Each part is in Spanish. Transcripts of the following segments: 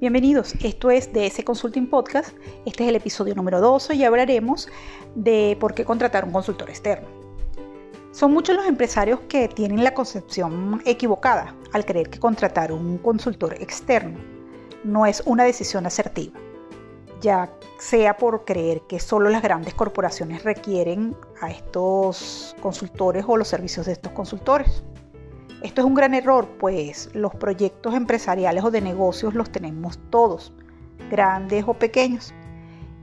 Bienvenidos, esto es DS Consulting Podcast. Este es el episodio número 12 y hablaremos de por qué contratar un consultor externo. Son muchos los empresarios que tienen la concepción equivocada al creer que contratar un consultor externo no es una decisión asertiva, ya sea por creer que solo las grandes corporaciones requieren a estos consultores o los servicios de estos consultores. Esto es un gran error, pues los proyectos empresariales o de negocios los tenemos todos, grandes o pequeños.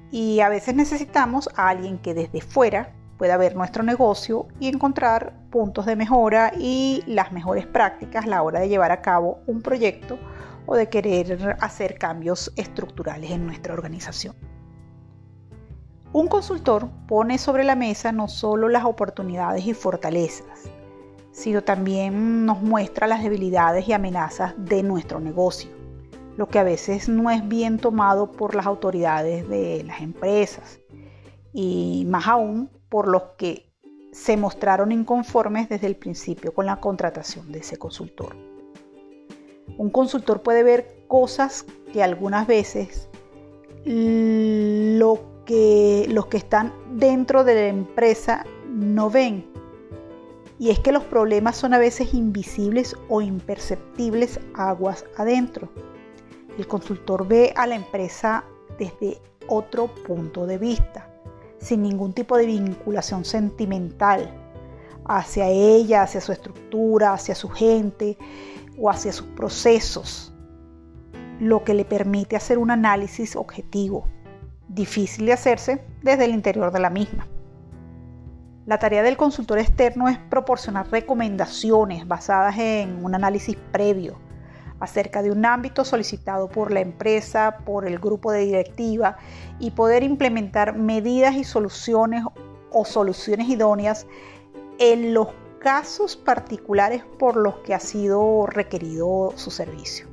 Y a veces necesitamos a alguien que desde fuera pueda ver nuestro negocio y encontrar puntos de mejora y las mejores prácticas a la hora de llevar a cabo un proyecto o de querer hacer cambios estructurales en nuestra organización. Un consultor pone sobre la mesa no solo las oportunidades y fortalezas, sino también nos muestra las debilidades y amenazas de nuestro negocio, lo que a veces no es bien tomado por las autoridades de las empresas y más aún por los que se mostraron inconformes desde el principio con la contratación de ese consultor. Un consultor puede ver cosas que algunas veces lo que, los que están dentro de la empresa no ven y es que los problemas son a veces invisibles o imperceptibles aguas adentro. El consultor ve a la empresa desde otro punto de vista, sin ningún tipo de vinculación sentimental hacia ella, hacia su estructura, hacia su gente o hacia sus procesos, lo que le permite hacer un análisis objetivo, difícil de hacerse desde el interior de la misma. La tarea del consultor externo es proporcionar recomendaciones basadas en un análisis previo acerca de un ámbito solicitado por la empresa, por el grupo de directiva y poder implementar medidas y soluciones o soluciones idóneas en los casos particulares por los que ha sido requerido su servicio.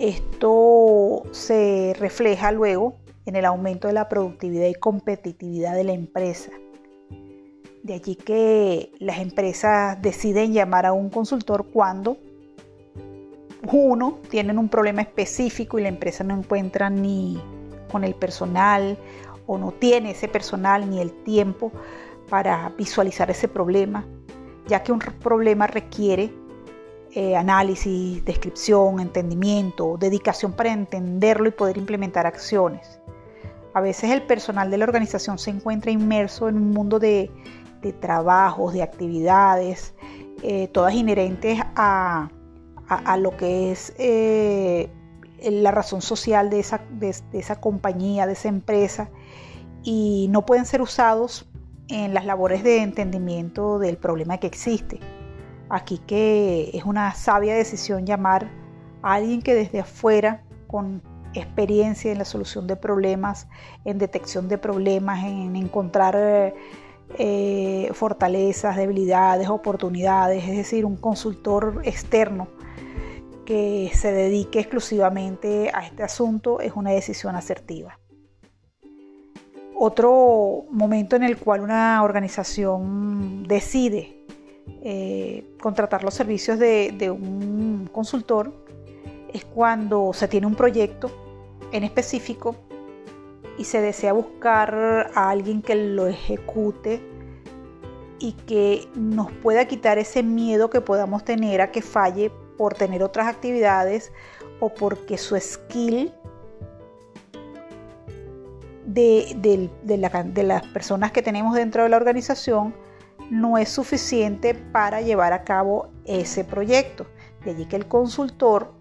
Esto se refleja luego en el aumento de la productividad y competitividad de la empresa de allí que las empresas deciden llamar a un consultor cuando uno tienen un problema específico y la empresa no encuentra ni con el personal o no tiene ese personal ni el tiempo para visualizar ese problema, ya que un problema requiere eh, análisis, descripción, entendimiento, dedicación para entenderlo y poder implementar acciones. A veces el personal de la organización se encuentra inmerso en un mundo de de trabajos, de actividades, eh, todas inherentes a, lo que es eh, la razón social de esa, de, esa compañía, de esa empresa, y no pueden ser usados en las labores de entendimiento del problema que existe. Aquí que es una sabia decisión llamar a alguien que desde afuera, con experiencia en la solución de problemas, en detección de problemas, en encontrar eh, fortalezas, debilidades, oportunidades, es decir, un consultor externo que se dedique exclusivamente a este asunto es una decisión asertiva. Otro momento en el cual una organización decide eh, contratar los servicios de un consultor es cuando se tiene un proyecto en específico y se desea buscar a alguien que lo ejecute y que nos pueda quitar ese miedo que podamos tener a que falle por tener otras actividades o porque su skill de, de, las personas que tenemos dentro de la organización no es suficiente para llevar a cabo ese proyecto. De allí que el consultor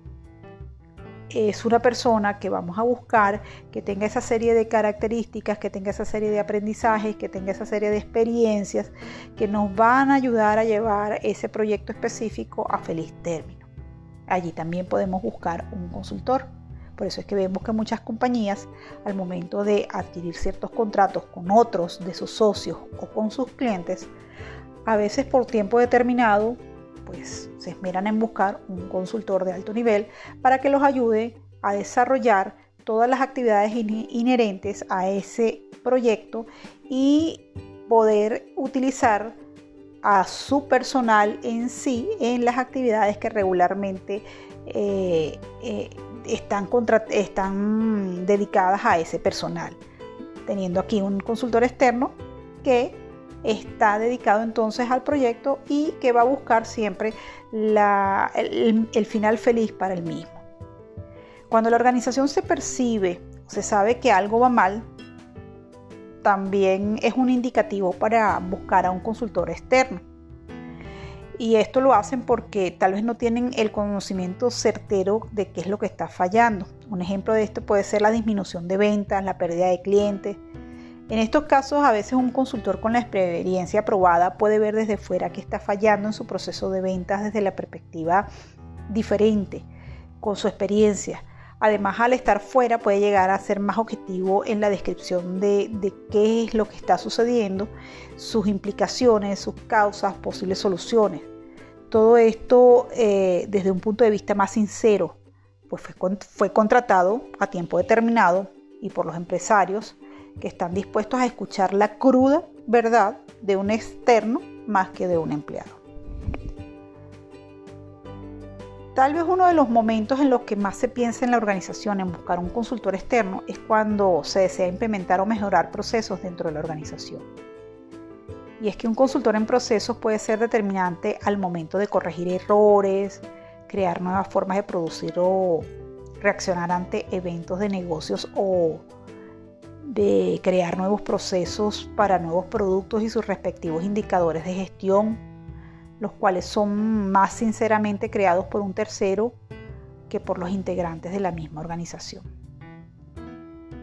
es una persona que vamos a buscar que tenga esa serie de características, que tenga esa serie de aprendizajes, que tenga esa serie de experiencias que nos van a ayudar a llevar ese proyecto específico a feliz término. Allí también podemos buscar un consultor. Por eso es que vemos que muchas compañías al momento de adquirir ciertos contratos con otros de sus socios o con sus clientes, a veces por tiempo determinado pues se esmeran en buscar un consultor de alto nivel para que los ayude a desarrollar todas las actividades inherentes a ese proyecto y poder utilizar a su personal en sí en las actividades que regularmente eh, eh, están, están dedicadas a ese personal, teniendo aquí un consultor externo que está dedicado entonces al proyecto y que va a buscar siempre el, final feliz para el mismo. Cuando la organización se percibe, se sabe que algo va mal, también es un indicativo para buscar a un consultor externo. Y esto lo hacen porque tal vez no tienen el conocimiento certero de qué es lo que está fallando. Un ejemplo de esto puede ser la disminución de ventas, la pérdida de clientes, en estos casos, a veces un consultor con la experiencia probada puede ver desde fuera que está fallando en su proceso de ventas desde la perspectiva diferente, con su experiencia. Además, al estar fuera puede llegar a ser más objetivo en la descripción de, qué es lo que está sucediendo, sus implicaciones, sus causas, posibles soluciones. Todo esto eh, desde un punto de vista más sincero, pues fue contratado a tiempo determinado y por los empresarios que están dispuestos a escuchar la cruda verdad de un externo más que de un empleado. Tal vez uno de los momentos en los que más se piensa en la organización en buscar un consultor externo es cuando se desea implementar o mejorar procesos dentro de la organización. Y es que un consultor en procesos puede ser determinante al momento de corregir errores, crear nuevas formas de producir o reaccionar ante eventos de negocios o de crear nuevos procesos para nuevos productos y sus respectivos indicadores de gestión, los cuales son más sinceramente creados por un tercero que por los integrantes de la misma organización.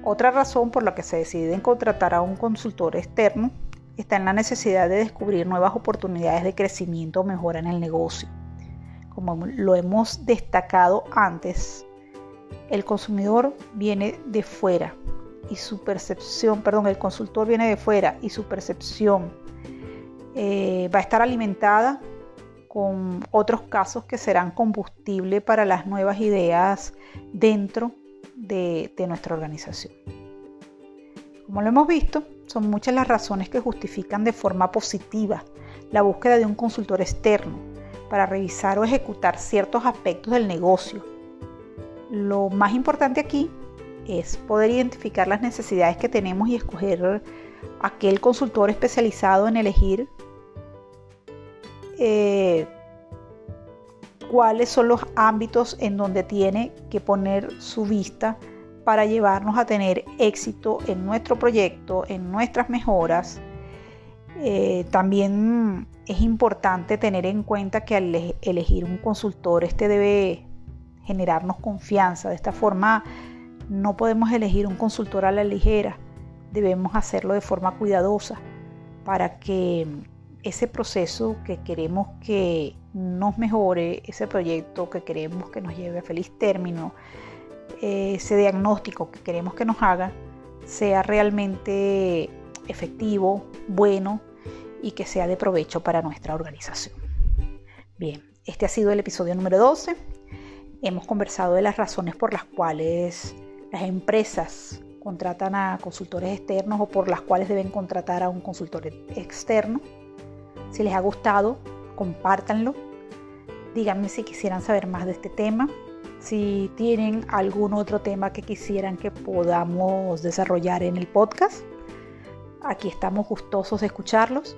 Otra razón por la que se decide en contratar a un consultor externo está en la necesidad de descubrir nuevas oportunidades de crecimiento o mejora en el negocio. Como lo hemos destacado antes, el consumidor viene de fuera, y su percepción, perdón, el consultor viene de fuera y su percepción eh, va a estar alimentada con otros casos que serán combustible para las nuevas ideas dentro de, de nuestra organización. Como lo hemos visto, son muchas las razones que justifican de forma positiva la búsqueda de un consultor externo para revisar o ejecutar ciertos aspectos del negocio. Lo más importante aquí es poder identificar las necesidades que tenemos y escoger aquel consultor especializado en elegir eh, cuáles son los ámbitos en donde tiene que poner su vista para llevarnos a tener éxito en nuestro proyecto, en nuestras mejoras. Eh, también es importante tener en cuenta que al elegir un consultor, este debe generarnos confianza. De esta forma, no podemos elegir un consultor a la ligera, debemos hacerlo de forma cuidadosa para que ese proceso que queremos que nos mejore, ese proyecto que queremos que nos lleve a feliz término, ese diagnóstico que queremos que nos haga, sea realmente efectivo, bueno y que sea de provecho para nuestra organización. Bien, este ha sido el episodio número 12. Hemos conversado de las razones por las cuales las empresas contratan a consultores externos o por las cuales deben contratar a un consultor externo. Si les ha gustado, compártanlo. Díganme si quisieran saber más de este tema. Si tienen algún otro tema que quisieran que podamos desarrollar en el podcast, aquí estamos gustosos de escucharlos.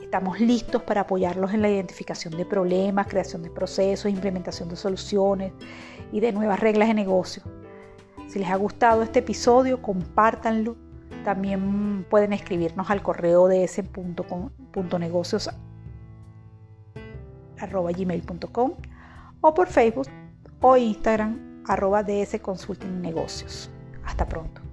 Estamos listos para apoyarlos en la identificación de problemas, creación de procesos, implementación de soluciones y de nuevas reglas de negocio. Si les ha gustado este episodio, compártanlo. También pueden escribirnos al correo de ese punto, negocios gmail.com o por Facebook o Instagram arroba ds. Hasta pronto.